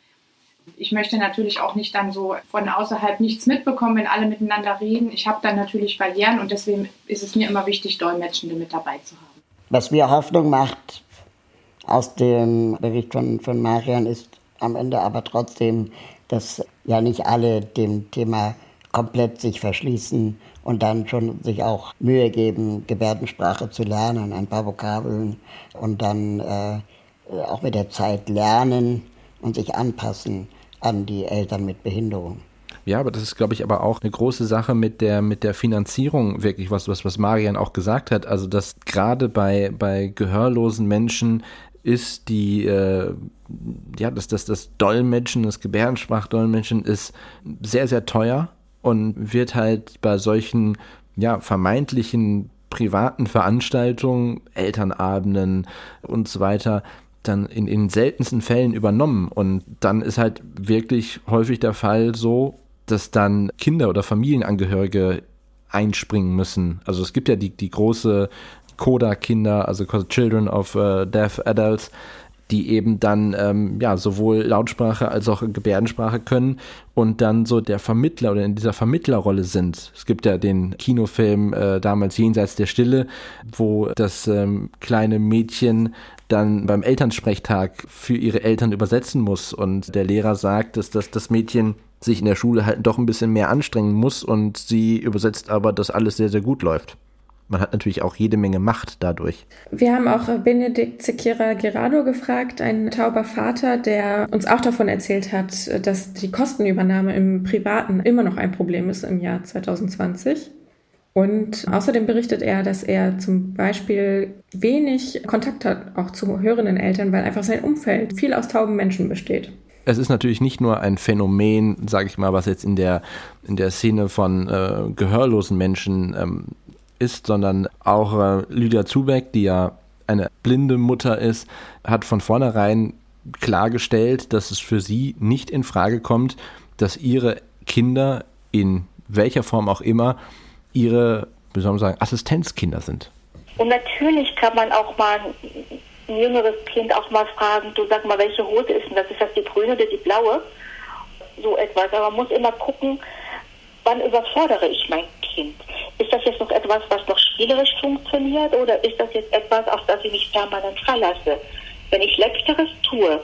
Ich möchte natürlich auch nicht dann so von außerhalb nichts mitbekommen, wenn alle miteinander reden. Ich habe dann natürlich Barrieren und deswegen ist es mir immer wichtig, Dolmetschende mit dabei zu haben. Was mir Hoffnung macht aus dem Bericht von, von Marian ist am Ende aber trotzdem, dass ja nicht alle dem Thema komplett sich verschließen und dann schon sich auch Mühe geben, Gebärdensprache zu lernen, ein paar Vokabeln und dann äh, auch mit der Zeit lernen und sich anpassen an die Eltern mit Behinderung. Ja, aber das ist, glaube ich, aber auch eine große Sache mit der, mit der Finanzierung, wirklich, was, was, was Marian auch gesagt hat. Also, dass gerade bei, bei gehörlosen Menschen ist die, äh, ja, das, das, das Dolmetschen, das Gebärdensprachdolmetschen ist sehr, sehr teuer und wird halt bei solchen, ja, vermeintlichen privaten Veranstaltungen, Elternabenden und so weiter, dann in, in seltensten Fällen übernommen. Und dann ist halt wirklich häufig der Fall so, dass dann Kinder oder Familienangehörige einspringen müssen. Also es gibt ja die, die große Coda-Kinder, also Children of uh, Deaf Adults, die eben dann ähm, ja sowohl Lautsprache als auch Gebärdensprache können und dann so der Vermittler oder in dieser Vermittlerrolle sind. Es gibt ja den Kinofilm äh, damals Jenseits der Stille, wo das ähm, kleine Mädchen dann beim Elternsprechtag für ihre Eltern übersetzen muss und der Lehrer sagt, dass das, das Mädchen sich in der Schule halt doch ein bisschen mehr anstrengen muss und sie übersetzt aber, dass alles sehr, sehr gut läuft. Man hat natürlich auch jede Menge Macht dadurch. Wir haben auch Benedikt Sekira Gerardo gefragt, ein tauber Vater, der uns auch davon erzählt hat, dass die Kostenübernahme im Privaten immer noch ein Problem ist im Jahr 2020. Und außerdem berichtet er, dass er zum Beispiel wenig Kontakt hat, auch zu hörenden Eltern, weil einfach sein Umfeld viel aus tauben Menschen besteht. Es ist natürlich nicht nur ein Phänomen, sage ich mal, was jetzt in der, in der Szene von äh, gehörlosen Menschen ähm, ist, sondern auch äh, Lydia Zubeck, die ja eine blinde Mutter ist, hat von vornherein klargestellt, dass es für sie nicht in Frage kommt, dass ihre Kinder in welcher Form auch immer ihre, wie soll man sagen, Assistenzkinder sind. Und natürlich kann man auch mal ein jüngeres Kind auch mal fragen, du sag mal, welche Hose ist denn das? Ist das die grüne oder die blaue? So etwas. Aber man muss immer gucken, wann überfordere ich mein Kind? Ist das jetzt noch etwas, was noch spielerisch funktioniert oder ist das jetzt etwas, auf das ich mich permanent verlasse? Wenn ich Letzteres tue,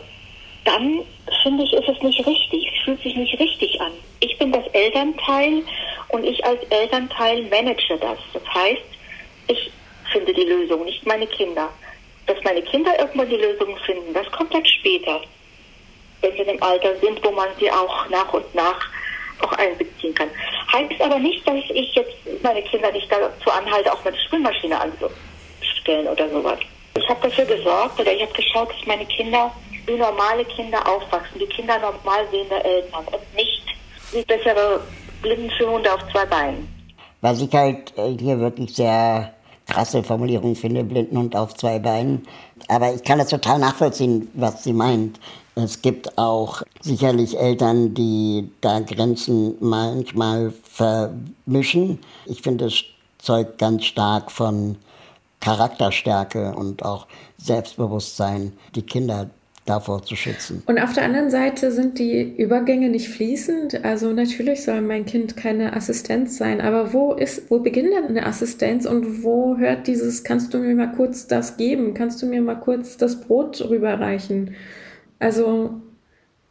dann finde ich, ist es nicht richtig. Es fühlt sich nicht richtig an. Ich bin das Elternteil und ich als Elternteil manage das. Das heißt, ich finde die Lösung, nicht meine Kinder. Dass meine Kinder irgendwann die Lösung finden, das kommt dann später. Wenn sie in dem Alter sind, wo man sie auch nach und nach auch einbeziehen kann. Heißt aber nicht, dass ich jetzt meine Kinder nicht dazu anhalte, auch der Spülmaschine anzustellen oder sowas. Ich habe dafür gesorgt oder ich habe geschaut, dass meine Kinder wie normale Kinder aufwachsen, wie Kinder normal sehende Eltern und nicht wie bessere Blindenführhunde auf zwei Beinen. Was ich halt äh, hier wirklich sehr krasse Formulierung finde, Blindenhund auf zwei Beinen. Aber ich kann das total nachvollziehen, was sie meint. Es gibt auch sicherlich Eltern, die da Grenzen manchmal vermischen. Ich finde, es zeugt ganz stark von Charakterstärke und auch Selbstbewusstsein, die Kinder davor zu schützen. Und auf der anderen Seite sind die Übergänge nicht fließend. Also natürlich soll mein Kind keine Assistenz sein, aber wo ist, wo beginnt denn eine Assistenz und wo hört dieses, kannst du mir mal kurz das geben? Kannst du mir mal kurz das Brot rüberreichen? Also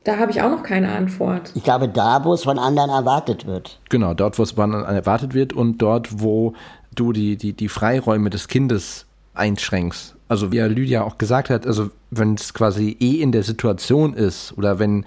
da habe ich auch noch keine Antwort. Ich glaube, da, wo es von anderen erwartet wird. Genau, dort, wo es von anderen erwartet wird und dort, wo du die, die, die Freiräume des Kindes einschränkst. Also wie ja Lydia auch gesagt hat, also wenn es quasi eh in der Situation ist oder wenn,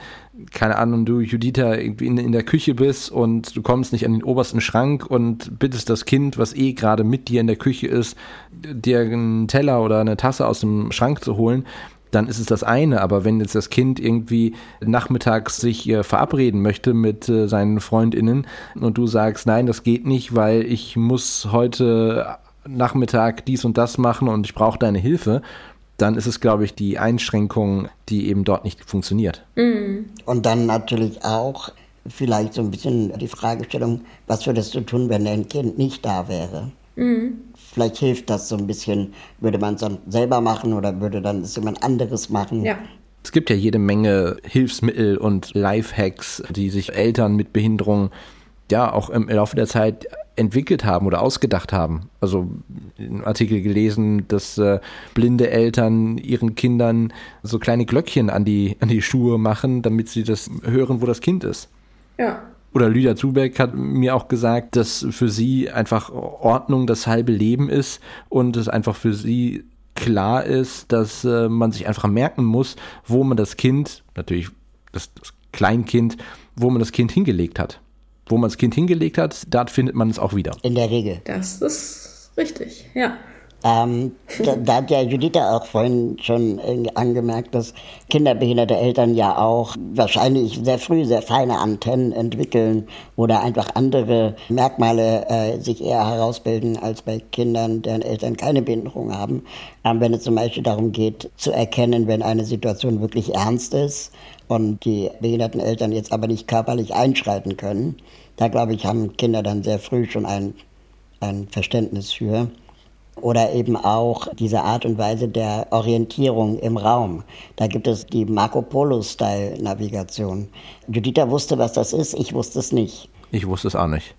keine Ahnung, du Juditha irgendwie in, in der Küche bist und du kommst nicht an den obersten Schrank und bittest das Kind, was eh gerade mit dir in der Küche ist, dir einen Teller oder eine Tasse aus dem Schrank zu holen, dann ist es das eine. Aber wenn jetzt das Kind irgendwie nachmittags sich äh, verabreden möchte mit äh, seinen FreundInnen und du sagst, nein, das geht nicht, weil ich muss heute Nachmittag dies und das machen und ich brauche deine Hilfe, dann ist es, glaube ich, die Einschränkung, die eben dort nicht funktioniert. Mhm. Und dann natürlich auch vielleicht so ein bisschen die Fragestellung, was würdest du tun, wenn dein Kind nicht da wäre? Mhm. Vielleicht hilft das so ein bisschen, würde man es dann selber machen oder würde dann es jemand anderes machen? Ja. Es gibt ja jede Menge Hilfsmittel und Lifehacks, die sich Eltern mit Behinderung ja auch im Laufe der Zeit entwickelt haben oder ausgedacht haben. Also einen Artikel gelesen, dass äh, blinde Eltern ihren Kindern so kleine Glöckchen an die, an die Schuhe machen, damit sie das hören, wo das Kind ist. Ja. Oder Lydia Zubeck hat mir auch gesagt, dass für sie einfach Ordnung das halbe Leben ist und es einfach für sie klar ist, dass äh, man sich einfach merken muss, wo man das Kind, natürlich das, das Kleinkind, wo man das Kind hingelegt hat wo man das Kind hingelegt hat, dort findet man es auch wieder. In der Regel. Das ist richtig, ja. Ähm, da, da, hat ja Juditha auch vorhin schon angemerkt, dass kinderbehinderte Eltern ja auch wahrscheinlich sehr früh sehr feine Antennen entwickeln oder einfach andere Merkmale äh, sich eher herausbilden als bei Kindern, deren Eltern keine Behinderung haben. Ähm, wenn es zum Beispiel darum geht, zu erkennen, wenn eine Situation wirklich ernst ist und die behinderten Eltern jetzt aber nicht körperlich einschreiten können. Da glaube ich, haben Kinder dann sehr früh schon ein, ein Verständnis für. Oder eben auch diese Art und Weise der Orientierung im Raum. Da gibt es die Marco Polo-Style-Navigation. Juditha wusste, was das ist, ich wusste es nicht. Ich wusste es auch nicht.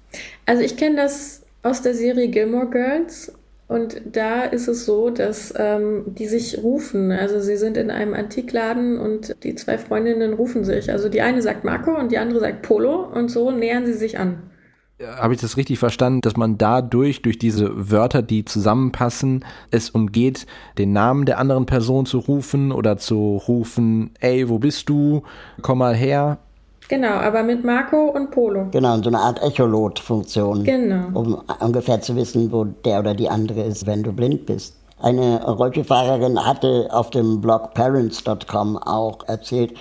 Also ich kenne das aus der Serie Gilmore Girls und da ist es so, dass ähm, die sich rufen. Also sie sind in einem Antikladen und die zwei Freundinnen rufen sich. Also die eine sagt Marco und die andere sagt Polo und so nähern sie sich an. Habe ich das richtig verstanden, dass man dadurch, durch diese Wörter, die zusammenpassen, es umgeht, den Namen der anderen Person zu rufen oder zu rufen, ey, wo bist du? Komm mal her. Genau, aber mit Marco und Polo. Genau, so eine Art Echolot-Funktion. Genau. Um ungefähr zu wissen, wo der oder die andere ist, wenn du blind bist. Eine Rollstuhlfahrerin hatte auf dem Blog parents.com auch erzählt,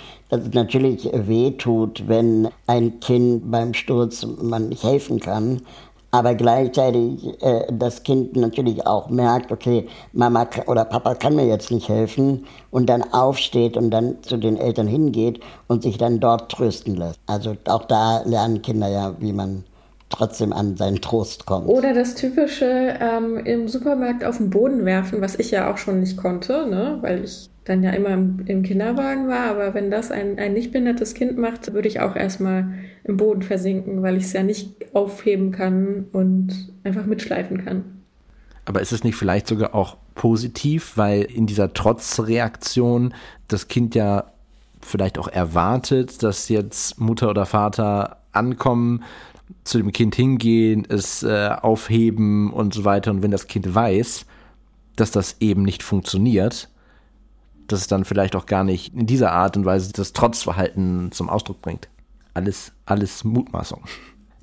natürlich weh tut, wenn ein Kind beim Sturz man nicht helfen kann, aber gleichzeitig äh, das Kind natürlich auch merkt, okay, Mama oder Papa kann mir jetzt nicht helfen und dann aufsteht und dann zu den Eltern hingeht und sich dann dort trösten lässt. Also auch da lernen Kinder ja, wie man trotzdem an seinen Trost kommt. Oder das typische ähm, im Supermarkt auf den Boden werfen, was ich ja auch schon nicht konnte, ne? weil ich dann ja immer im, Kinderwagen war. Aber wenn das ein, ein nicht behindertes Kind macht, würde ich auch erstmal im Boden versinken, weil ich es ja nicht aufheben kann und einfach mitschleifen kann. Aber ist es nicht vielleicht sogar auch positiv, weil in dieser Trotzreaktion das Kind ja vielleicht auch erwartet, dass jetzt Mutter oder Vater ankommen, zu dem Kind hingehen, es äh, aufheben und so weiter. Und wenn das Kind weiß, dass das eben nicht funktioniert, dass es dann vielleicht auch gar nicht in dieser Art und Weise das Trotzverhalten zum Ausdruck bringt. Alles, alles Mutmaßung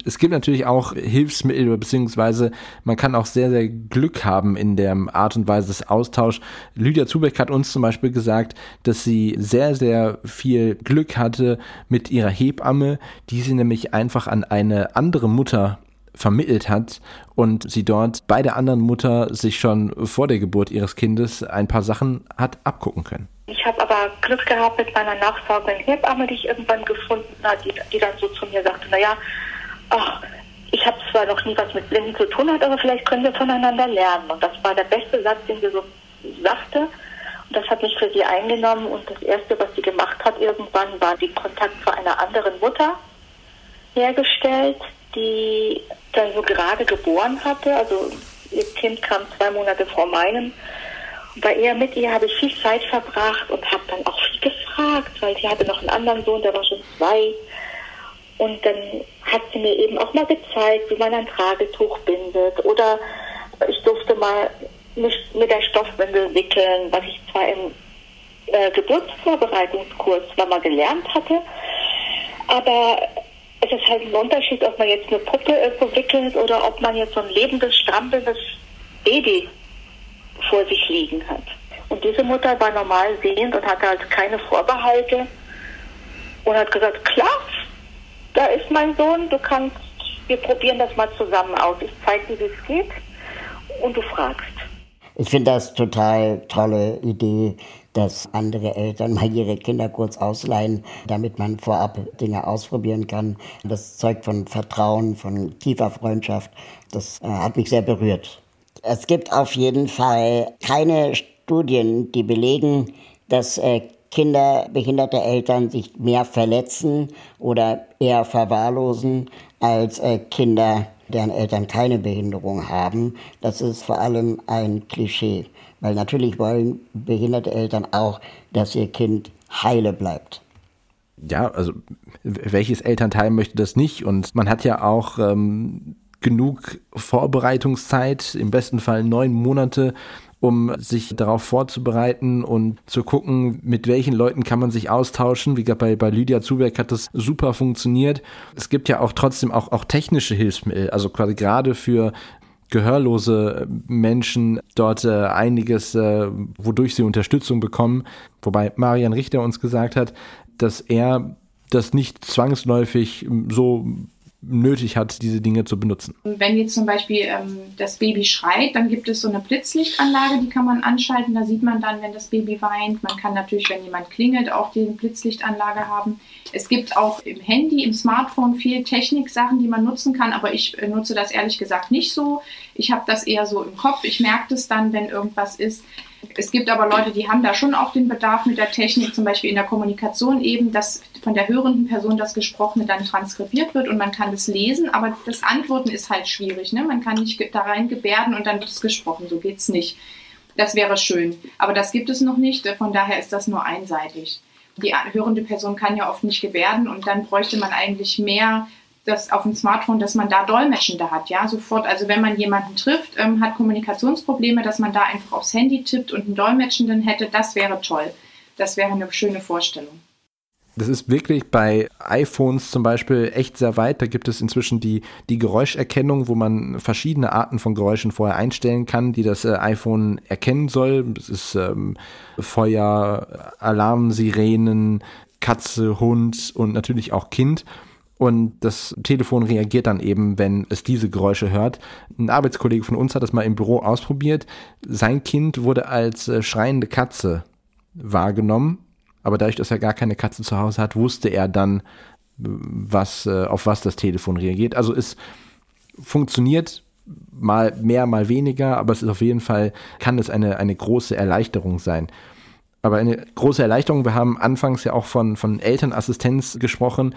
es gibt natürlich auch Hilfsmittel, beziehungsweise man kann auch sehr, sehr Glück haben in der Art und Weise des Austauschs. Lydia Zubeck hat uns zum Beispiel gesagt, dass sie sehr, sehr viel Glück hatte mit ihrer Hebamme, die sie nämlich einfach an eine andere Mutter vermittelt hat und sie dort bei der anderen Mutter sich schon vor der Geburt ihres Kindes ein paar Sachen hat abgucken können. Ich habe aber Glück gehabt mit meiner nachsorgenden Hebamme, die ich irgendwann gefunden habe, die, die dann so zu mir sagte, naja, ach, ich habe zwar noch nie was mit Blinden zu tun hat, aber vielleicht können wir voneinander lernen. Und das war der beste Satz, den sie so sagte. Und das hat mich für sie eingenommen. Und das Erste, was sie gemacht hat irgendwann, war den Kontakt zu einer anderen Mutter hergestellt, die dann so gerade geboren hatte. Also ihr Kind kam zwei Monate vor meinem. Bei ihr mit ihr habe ich viel Zeit verbracht und habe dann auch viel gefragt, weil sie hatte noch einen anderen Sohn, der war schon zwei. Und dann hat sie mir eben auch mal gezeigt, wie man ein Tragetuch bindet. Oder ich durfte mal mich mit der Stoffwindel wickeln, was ich zwar im äh, Geburtsvorbereitungskurs zwar mal gelernt hatte, aber es ist halt ein Unterschied, ob man jetzt eine Puppe irgendwo wickelt oder ob man jetzt so ein lebendes, strampelndes Baby vor sich liegen hat. Und diese Mutter war normal sehend und hatte halt keine Vorbehalte und hat gesagt, klar, da ist mein Sohn, du kannst, wir probieren das mal zusammen aus. Ich zeige dir, wie es geht und du fragst. Ich finde das total tolle Idee, dass andere Eltern mal ihre Kinder kurz ausleihen, damit man vorab Dinge ausprobieren kann. Das zeugt von Vertrauen, von tiefer Freundschaft. Das äh, hat mich sehr berührt. Es gibt auf jeden Fall keine Studien, die belegen, dass äh, Kinder behinderter Eltern sich mehr verletzen oder eher verwahrlosen als äh, Kinder, deren Eltern keine Behinderung haben. Das ist vor allem ein Klischee, weil natürlich wollen behinderte Eltern auch, dass ihr Kind heile bleibt. Ja, also welches Elternteil möchte das nicht? Und man hat ja auch ähm, genug Vorbereitungszeit, im besten Fall neun Monate, um sich darauf vorzubereiten und zu gucken, mit welchen Leuten kann man sich austauschen. Wie gesagt, bei, bei Lydia Zuberg hat das super funktioniert. Es gibt ja auch trotzdem auch, auch technische Hilfsmittel, also quasi gerade für gehörlose Menschen dort äh, einiges, äh, wodurch sie Unterstützung bekommen. Wobei Marian Richter uns gesagt hat, dass er das nicht zwangsläufig so nötig hat, diese Dinge zu benutzen. Wenn jetzt zum Beispiel ähm, das Baby schreit, dann gibt es so eine Blitzlichtanlage, die kann man anschalten. Da sieht man dann, wenn das Baby weint. Man kann natürlich, wenn jemand klingelt, auch die Blitzlichtanlage haben. Es gibt auch im Handy, im Smartphone viel Techniksachen, die man nutzen kann, aber ich äh, nutze das ehrlich gesagt nicht so. Ich habe das eher so im Kopf. Ich merke das dann, wenn irgendwas ist. Es gibt aber Leute, die haben da schon auch den Bedarf mit der Technik, zum Beispiel in der Kommunikation eben, dass von der hörenden Person das Gesprochene dann transkribiert wird und man kann das lesen, aber das Antworten ist halt schwierig. Ne? Man kann nicht da rein gebärden und dann wird es gesprochen. So geht es nicht. Das wäre schön. Aber das gibt es noch nicht, von daher ist das nur einseitig. Die hörende Person kann ja oft nicht gebärden und dann bräuchte man eigentlich mehr das auf dem Smartphone, dass man da Dolmetschende hat, ja, sofort. Also wenn man jemanden trifft, ähm, hat Kommunikationsprobleme, dass man da einfach aufs Handy tippt und einen Dolmetschenden hätte, das wäre toll. Das wäre eine schöne Vorstellung. Das ist wirklich bei iPhones zum Beispiel echt sehr weit. Da gibt es inzwischen die, die Geräuscherkennung, wo man verschiedene Arten von Geräuschen vorher einstellen kann, die das äh, iPhone erkennen soll. Das ist ähm, Feuer, Alarm, Sirenen, Katze, Hund und natürlich auch Kind. Und das Telefon reagiert dann eben, wenn es diese Geräusche hört. Ein Arbeitskollege von uns hat das mal im Büro ausprobiert. Sein Kind wurde als äh, schreiende Katze wahrgenommen. Aber dadurch, dass er gar keine Katze zu Hause hat, wusste er dann, was, äh, auf was das Telefon reagiert. Also es funktioniert mal mehr, mal weniger, aber es ist auf jeden Fall, kann es eine, eine große Erleichterung sein aber eine große Erleichterung. Wir haben anfangs ja auch von, von Elternassistenz gesprochen.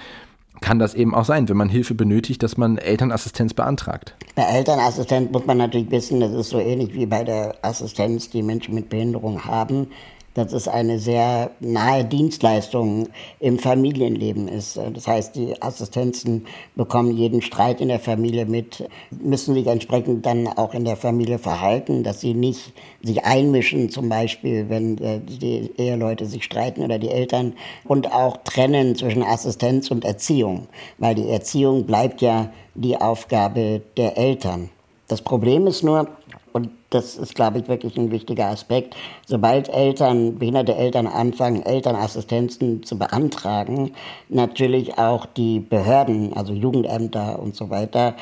Kann das eben auch sein, wenn man Hilfe benötigt, dass man Elternassistenz beantragt? Bei Elternassistenz muss man natürlich wissen, das ist so ähnlich wie bei der Assistenz, die Menschen mit Behinderung haben. Das ist eine sehr nahe Dienstleistung im Familienleben ist. Das heißt, die Assistenzen bekommen jeden Streit in der Familie mit, müssen sich entsprechend dann auch in der Familie verhalten, dass sie nicht sich einmischen, zum Beispiel, wenn äh, die Eheleute sich streiten oder die Eltern und auch trennen zwischen Assistenz und Erziehung, weil die Erziehung bleibt ja die Aufgabe der Eltern. Das Problem ist nur, und das ist, glaube ich, wirklich ein wichtiger Aspekt. Sobald Eltern, behinderte Eltern anfangen, Elternassistenzen zu beantragen, natürlich auch die Behörden, also Jugendämter und so weiter,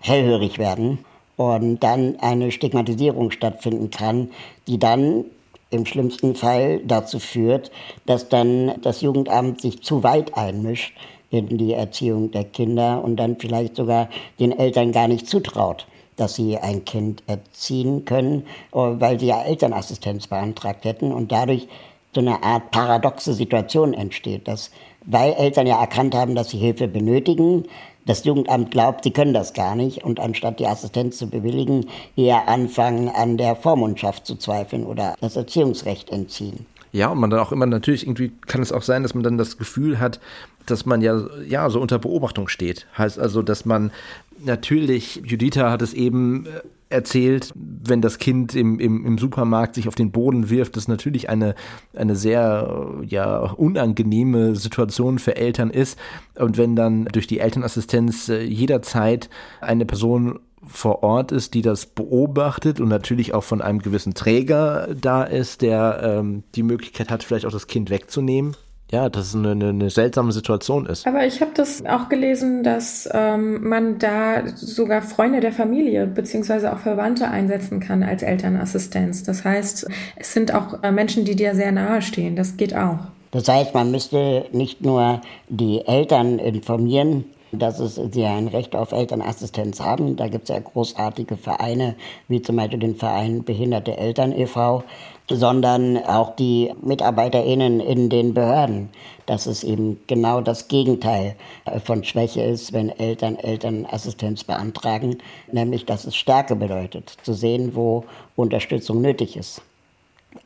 hellhörig werden und dann eine Stigmatisierung stattfinden kann, die dann im schlimmsten Fall dazu führt, dass dann das Jugendamt sich zu weit einmischt in die Erziehung der Kinder und dann vielleicht sogar den Eltern gar nicht zutraut dass sie ein Kind erziehen können, äh, weil sie ja Elternassistenz beantragt hätten und dadurch so eine Art paradoxe Situation entsteht, dass weil Eltern ja erkannt haben, dass sie Hilfe benötigen, das Jugendamt glaubt, sie können das gar nicht und anstatt die Assistenz zu bewilligen, eher anfangen an der Vormundschaft zu zweifeln oder das Erziehungsrecht entziehen. Ja, und man dann auch immer natürlich irgendwie kann es auch sein, dass man dann das Gefühl hat, dass man ja ja so unter Beobachtung steht. Heißt also, dass man natürlich, Juditha hat es eben äh, erzählt, wenn das Kind im, im, im Supermarkt sich auf den Boden wirft, das natürlich eine, eine sehr ja, unangenehme Situation für Eltern ist. Und wenn dann durch die Elternassistenz äh, jederzeit eine Person vor Ort ist, die das beobachtet und natürlich auch von einem gewissen Träger da ist, der ähm, die Möglichkeit hat, vielleicht auch das Kind wegzunehmen, ja, dass es eine, eine, eine seltsame Situation ist. Aber ich habe das auch gelesen, dass ähm, man da sogar Freunde der Familie beziehungsweise auch Verwandte einsetzen kann als Elternassistenz. Das heißt, es sind auch äh, Menschen, die dir sehr nahe stehen. Das geht auch. Das heißt, man müsste nicht nur die Eltern informieren, dass es, sie ein Recht auf Elternassistenz haben. Da gibt es ja großartige Vereine, wie zum Beispiel den Verein Behinderte Eltern e.V., sondern auch die MitarbeiterInnen in den Behörden, dass es eben genau das Gegenteil von Schwäche ist, wenn Eltern Elternassistenz beantragen, nämlich dass es Stärke bedeutet, zu sehen, wo Unterstützung nötig ist.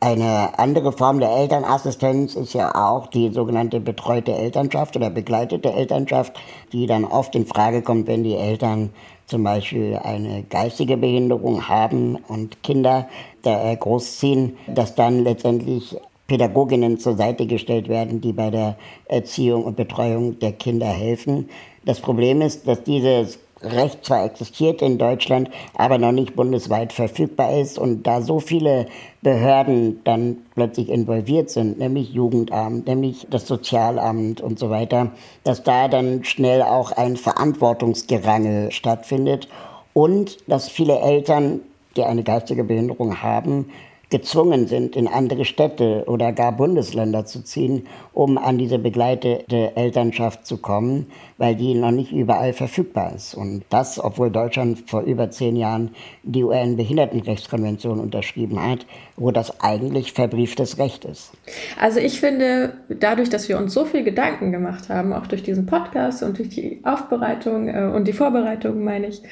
Eine andere Form der Elternassistenz ist ja auch die sogenannte betreute Elternschaft oder begleitete Elternschaft, die dann oft in Frage kommt, wenn die Eltern zum Beispiel eine geistige Behinderung haben und Kinder da großziehen, dass dann letztendlich Pädagoginnen zur Seite gestellt werden, die bei der Erziehung und Betreuung der Kinder helfen. Das Problem ist, dass dieses Recht zwar existiert in Deutschland, aber noch nicht bundesweit verfügbar ist und da so viele Behörden dann plötzlich involviert sind, nämlich Jugendamt, nämlich das Sozialamt und so weiter, dass da dann schnell auch ein Verantwortungsgerangel stattfindet und dass viele Eltern, die eine geistige Behinderung haben, gezwungen sind, in andere Städte oder gar Bundesländer zu ziehen, um an diese begleitete Elternschaft zu kommen, weil die noch nicht überall verfügbar ist. Und das, obwohl Deutschland vor über zehn Jahren die UN-Behindertenrechtskonvention unterschrieben hat, wo das eigentlich verbrieftes Recht ist. Also ich finde, dadurch, dass wir uns so viel Gedanken gemacht haben, auch durch diesen Podcast und durch die Aufbereitung äh, und die Vorbereitung, meine ich,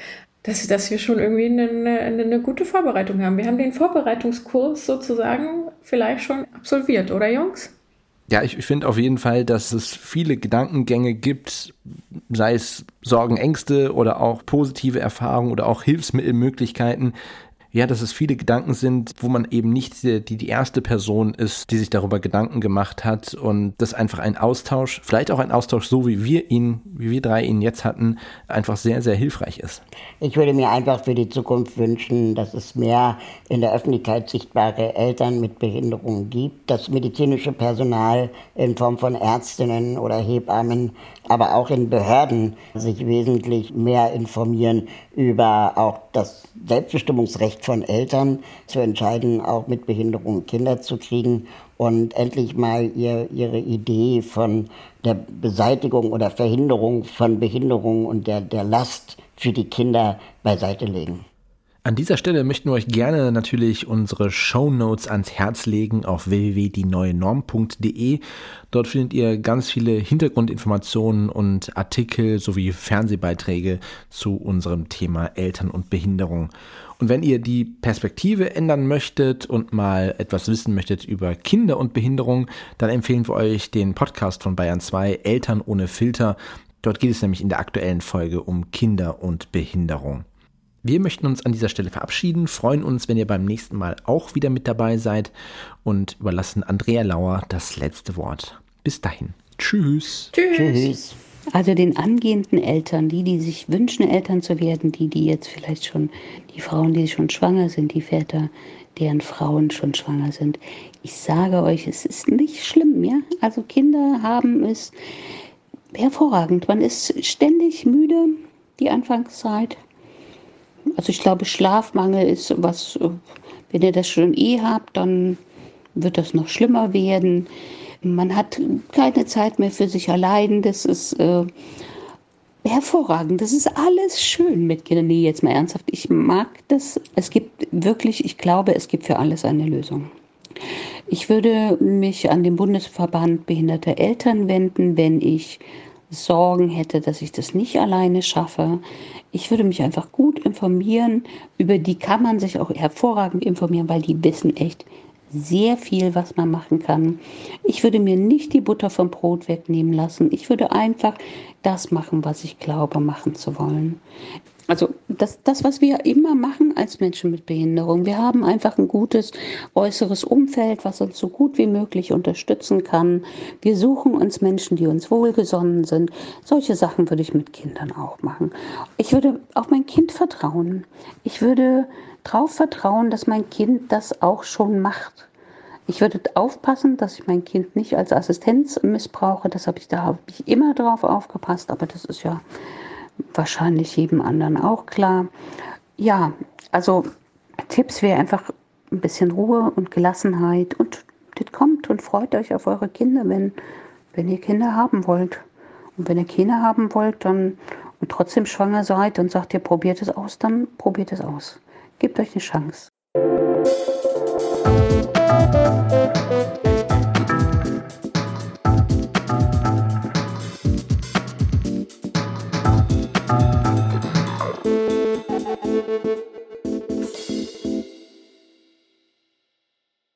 dass, dass wir schon irgendwie eine, eine, eine gute Vorbereitung haben. Wir haben den Vorbereitungskurs sozusagen vielleicht schon absolviert, oder Jungs? Ja, ich, ich finde auf jeden Fall, dass es viele Gedankengänge gibt, sei es Sorgen, Ängste oder auch positive Erfahrungen oder auch Hilfsmittelmöglichkeiten, ja, dass es viele Gedanken sind, wo man eben nicht die, die erste Person ist, die sich darüber Gedanken gemacht hat und das einfach ein Austausch, vielleicht auch ein Austausch, so wie wir ihn, wie wir drei ihn jetzt hatten, einfach sehr, sehr hilfreich ist. Ich würde mir einfach für die Zukunft wünschen, dass es mehr in der Öffentlichkeit sichtbare Eltern mit Behinderungen gibt, dass medizinische Personal in Form von Ärztinnen oder Hebammen aber auch in Behörden sich wesentlich mehr informieren über auch das Selbstbestimmungsrecht von Eltern zu entscheiden, auch mit Behinderung Kinder zu kriegen und endlich mal ihr, ihre Idee von der Beseitigung oder Verhinderung von Behinderung und der, der Last für die Kinder beiseite legen. An dieser Stelle möchten wir euch gerne natürlich unsere Show Notes ans Herz legen auf www.dieneuenorm.de. Dort findet ihr ganz viele Hintergrundinformationen und Artikel sowie Fernsehbeiträge zu unserem Thema Eltern und Behinderung. Und wenn ihr die Perspektive ändern möchtet und mal etwas wissen möchtet über Kinder und Behinderung, dann empfehlen wir euch den Podcast von Bayern 2 Eltern ohne Filter. Dort geht es nämlich in der aktuellen Folge um Kinder und Behinderung. Wir möchten uns an dieser Stelle verabschieden, freuen uns, wenn ihr beim nächsten Mal auch wieder mit dabei seid und überlassen Andrea Lauer das letzte Wort. Bis dahin. Tschüss. Tschüss. Tschüss. Also den angehenden Eltern, die, die sich wünschen, Eltern zu werden, die, die jetzt vielleicht schon, die Frauen, die schon schwanger sind, die Väter, deren Frauen schon schwanger sind. Ich sage euch, es ist nicht schlimm, ja. Also Kinder haben es hervorragend. Man ist ständig müde, die Anfangszeit. Also ich glaube, Schlafmangel ist was, wenn ihr das schon eh habt, dann wird das noch schlimmer werden. Man hat keine Zeit mehr für sich allein. Das ist äh, hervorragend. Das ist alles schön mit Kindern. Nee, jetzt mal ernsthaft. Ich mag das. Es gibt wirklich, ich glaube, es gibt für alles eine Lösung. Ich würde mich an den Bundesverband behinderter Eltern wenden, wenn ich Sorgen hätte, dass ich das nicht alleine schaffe. Ich würde mich einfach gut informieren. Über die kann man sich auch hervorragend informieren, weil die wissen echt sehr viel, was man machen kann. Ich würde mir nicht die Butter vom Brot wegnehmen lassen. Ich würde einfach das machen, was ich glaube, machen zu wollen. Also das, das, was wir immer machen als Menschen mit Behinderung. Wir haben einfach ein gutes äußeres Umfeld, was uns so gut wie möglich unterstützen kann. Wir suchen uns Menschen, die uns wohlgesonnen sind. Solche Sachen würde ich mit Kindern auch machen. Ich würde auf mein Kind vertrauen. Ich würde darauf vertrauen, dass mein Kind das auch schon macht. Ich würde aufpassen, dass ich mein Kind nicht als Assistenz missbrauche. Das habe ich, da habe ich immer drauf aufgepasst, aber das ist ja wahrscheinlich jedem anderen auch klar. Ja, also Tipps wäre einfach ein bisschen Ruhe und Gelassenheit und das kommt und freut euch auf eure Kinder, wenn, wenn ihr Kinder haben wollt. Und wenn ihr Kinder haben wollt dann, und trotzdem schwanger seid und sagt ihr, probiert es aus, dann probiert es aus. Gebt euch eine Chance.